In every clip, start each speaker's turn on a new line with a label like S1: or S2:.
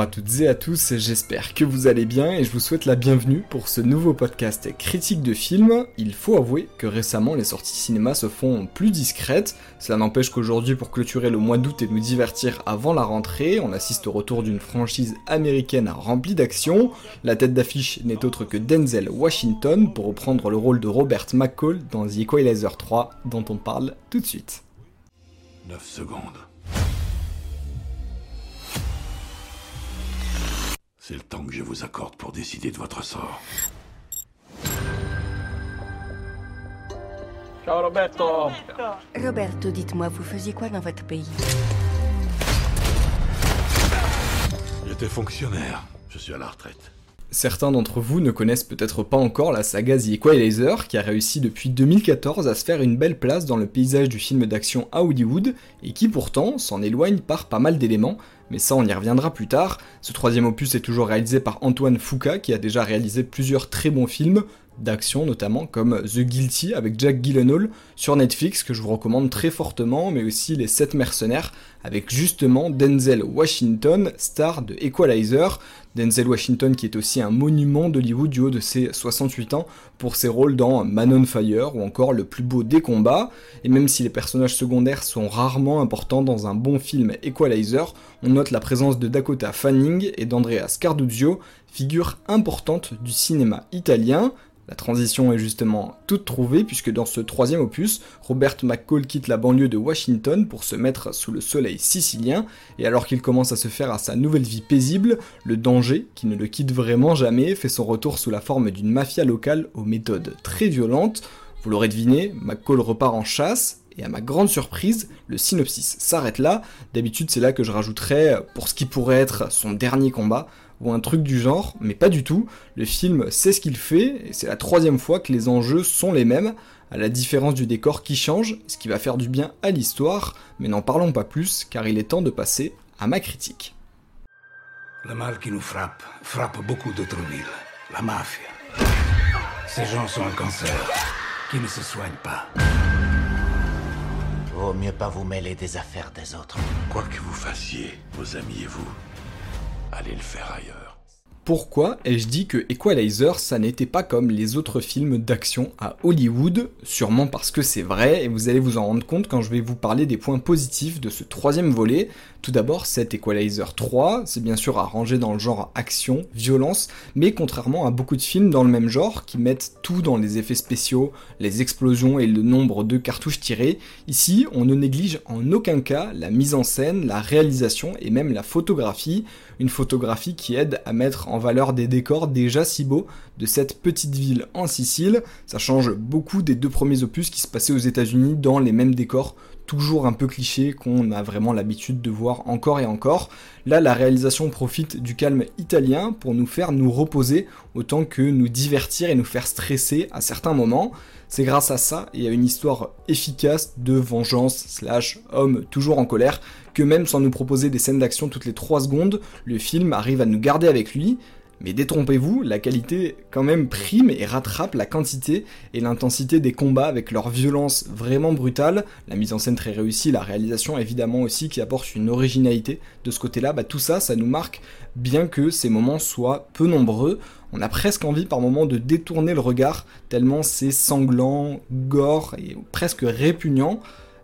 S1: À toutes et à tous, j'espère que vous allez bien et je vous souhaite la bienvenue pour ce nouveau podcast critique de films. Il faut avouer que récemment les sorties cinéma se font plus discrètes, cela n'empêche qu'aujourd'hui pour clôturer le mois d'août et nous divertir avant la rentrée, on assiste au retour d'une franchise américaine remplie d'action. La tête d'affiche n'est autre que Denzel Washington pour reprendre le rôle de Robert McCall dans The Equalizer 3 dont on parle tout de suite.
S2: 9 secondes. C'est le temps que je vous accorde pour décider de votre sort.
S3: Ciao Roberto
S4: Roberto, dites-moi, vous faisiez quoi dans votre pays?
S2: J'étais fonctionnaire. Je suis à la retraite.
S1: Certains d'entre vous ne connaissent peut-être pas encore la saga The Equalizer, qui a réussi depuis 2014 à se faire une belle place dans le paysage du film d'action à Hollywood, et qui pourtant s'en éloigne par pas mal d'éléments, mais ça on y reviendra plus tard. Ce troisième opus est toujours réalisé par Antoine Foucault, qui a déjà réalisé plusieurs très bons films, d'action notamment comme The Guilty avec Jack Gyllenhaal sur Netflix que je vous recommande très fortement, mais aussi Les 7 mercenaires avec justement Denzel Washington, star de Equalizer. Denzel Washington qui est aussi un monument d'Hollywood du haut de ses 68 ans pour ses rôles dans Man on Fire ou encore Le plus beau des combats. Et même si les personnages secondaires sont rarement importants dans un bon film Equalizer, on note la présence de Dakota Fanning et d'Andrea Scarduzio, figure importante du cinéma italien, la transition est justement toute trouvée puisque dans ce troisième opus, Robert McCall quitte la banlieue de Washington pour se mettre sous le soleil sicilien, et alors qu'il commence à se faire à sa nouvelle vie paisible, le danger, qui ne le quitte vraiment jamais, fait son retour sous la forme d'une mafia locale aux méthodes très violentes. Vous l'aurez deviné, McCall repart en chasse, et à ma grande surprise, le synopsis s'arrête là. D'habitude, c'est là que je rajouterais pour ce qui pourrait être son dernier combat, ou un truc du genre, mais pas du tout. Le film sait ce qu'il fait, et c'est la troisième fois que les enjeux sont les mêmes, à la différence du décor qui change, ce qui va faire du bien à l'histoire, mais n'en parlons pas plus, car il est temps de passer à ma critique.
S5: Le mal qui nous frappe frappe beaucoup d'autres villes. La mafia. Ces gens sont un cancer qui ne se soigne pas.
S6: Vaut mieux pas vous mêler des affaires des autres.
S2: Quoi que vous fassiez, vos amis et vous, allez le faire ailleurs.
S1: Pourquoi ai-je dit que Equalizer, ça n'était pas comme les autres films d'action à Hollywood? Sûrement parce que c'est vrai, et vous allez vous en rendre compte quand je vais vous parler des points positifs de ce troisième volet. Tout d'abord, cet Equalizer 3, c'est bien sûr à dans le genre action, violence, mais contrairement à beaucoup de films dans le même genre, qui mettent tout dans les effets spéciaux, les explosions et le nombre de cartouches tirées, ici, on ne néglige en aucun cas la mise en scène, la réalisation et même la photographie, une photographie qui aide à mettre en valeur des décors déjà si beaux de cette petite ville en Sicile. Ça change beaucoup des deux premiers opus qui se passaient aux États-Unis dans les mêmes décors toujours un peu clichés qu'on a vraiment l'habitude de voir encore et encore. Là, la réalisation profite du calme italien pour nous faire nous reposer autant que nous divertir et nous faire stresser à certains moments. C'est grâce à ça et à une histoire efficace de vengeance slash homme toujours en colère que même sans nous proposer des scènes d'action toutes les 3 secondes, le film arrive à nous garder avec lui, mais détrompez-vous, la qualité quand même prime et rattrape la quantité et l'intensité des combats avec leur violence vraiment brutale, la mise en scène très réussie, la réalisation évidemment aussi qui apporte une originalité de ce côté-là, bah tout ça, ça nous marque bien que ces moments soient peu nombreux. On a presque envie par moments de détourner le regard tellement c'est sanglant, gore et presque répugnant.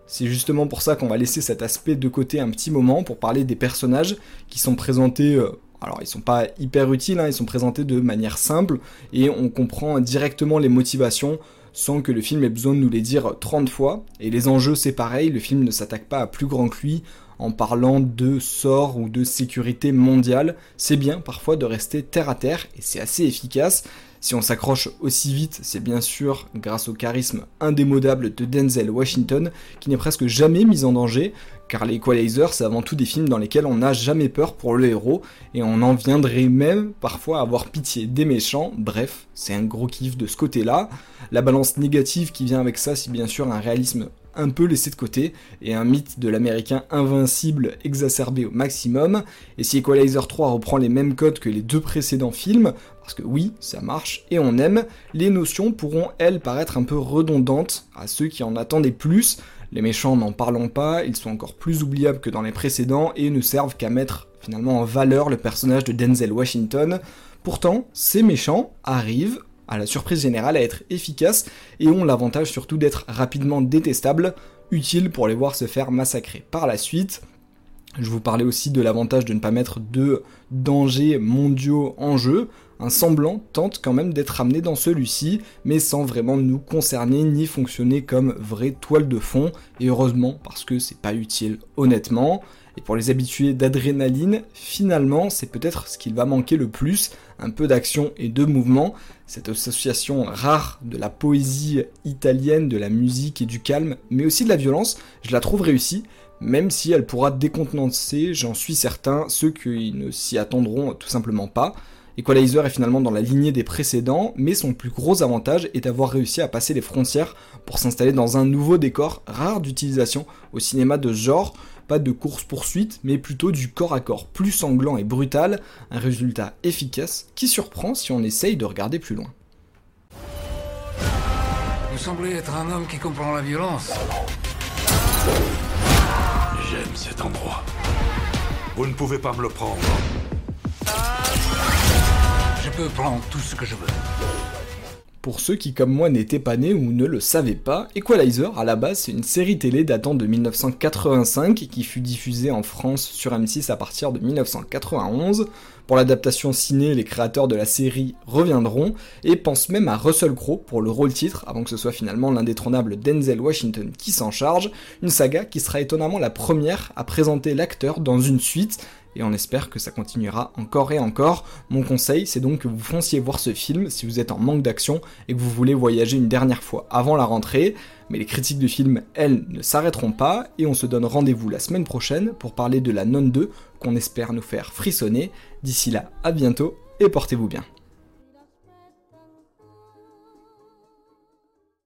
S1: C'est justement pour ça qu'on va laisser cet aspect de côté un petit moment pour parler des personnages qui sont présentés euh, alors ils sont pas hyper utiles, hein, ils sont présentés de manière simple et on comprend directement les motivations sans que le film ait besoin de nous les dire 30 fois. Et les enjeux c'est pareil, le film ne s'attaque pas à plus grand que lui en parlant de sort ou de sécurité mondiale. C'est bien parfois de rester terre à terre et c'est assez efficace. Si on s'accroche aussi vite, c'est bien sûr grâce au charisme indémodable de Denzel Washington, qui n'est presque jamais mis en danger, car les Equalizer, c'est avant tout des films dans lesquels on n'a jamais peur pour le héros, et on en viendrait même parfois à avoir pitié des méchants, bref, c'est un gros kiff de ce côté-là. La balance négative qui vient avec ça, c'est bien sûr un réalisme un peu laissé de côté, et un mythe de l'américain invincible exacerbé au maximum, et si Equalizer 3 reprend les mêmes codes que les deux précédents films, parce que oui, ça marche et on aime, les notions pourront elles paraître un peu redondantes à ceux qui en attendaient plus, les méchants n'en parlons pas, ils sont encore plus oubliables que dans les précédents et ne servent qu'à mettre finalement en valeur le personnage de Denzel Washington. Pourtant, ces méchants arrivent, à la surprise générale, à être efficaces et ont l'avantage surtout d'être rapidement détestables, utiles pour les voir se faire massacrer. Par la suite, je vous parlais aussi de l'avantage de ne pas mettre de dangers mondiaux en jeu. Un semblant tente quand même d'être amené dans celui-ci, mais sans vraiment nous concerner ni fonctionner comme vraie toile de fond, et heureusement parce que c'est pas utile honnêtement. Et pour les habitués d'adrénaline, finalement, c'est peut-être ce qu'il va manquer le plus, un peu d'action et de mouvement. Cette association rare de la poésie italienne, de la musique et du calme, mais aussi de la violence, je la trouve réussie, même si elle pourra décontenancer, j'en suis certain, ceux qui ne s'y attendront tout simplement pas. Equalizer est finalement dans la lignée des précédents, mais son plus gros avantage est d'avoir réussi à passer les frontières pour s'installer dans un nouveau décor rare d'utilisation au cinéma de genre, pas de course-poursuite, mais plutôt du corps à corps plus sanglant et brutal, un résultat efficace qui surprend si on essaye de regarder plus loin.
S5: Vous semblez être un homme qui comprend la violence.
S2: J'aime cet endroit.
S3: Vous ne pouvez pas me le prendre.
S5: Je peux prendre tout ce que je veux.
S1: Pour ceux qui comme moi n'étaient pas nés ou ne le savaient pas, Equalizer à la base c'est une série télé datant de 1985 qui fut diffusée en France sur M6 à partir de 1991. Pour l'adaptation ciné, les créateurs de la série reviendront et pensent même à Russell Crowe pour le rôle titre avant que ce soit finalement l'indétrônable Denzel Washington qui s'en charge, une saga qui sera étonnamment la première à présenter l'acteur dans une suite et on espère que ça continuera encore et encore. Mon conseil, c'est donc que vous fonciez voir ce film si vous êtes en manque d'action et que vous voulez voyager une dernière fois avant la rentrée. Mais les critiques de film, elles, ne s'arrêteront pas et on se donne rendez-vous la semaine prochaine pour parler de la Non 2 qu'on espère nous faire frissonner. D'ici là, à bientôt et portez-vous bien.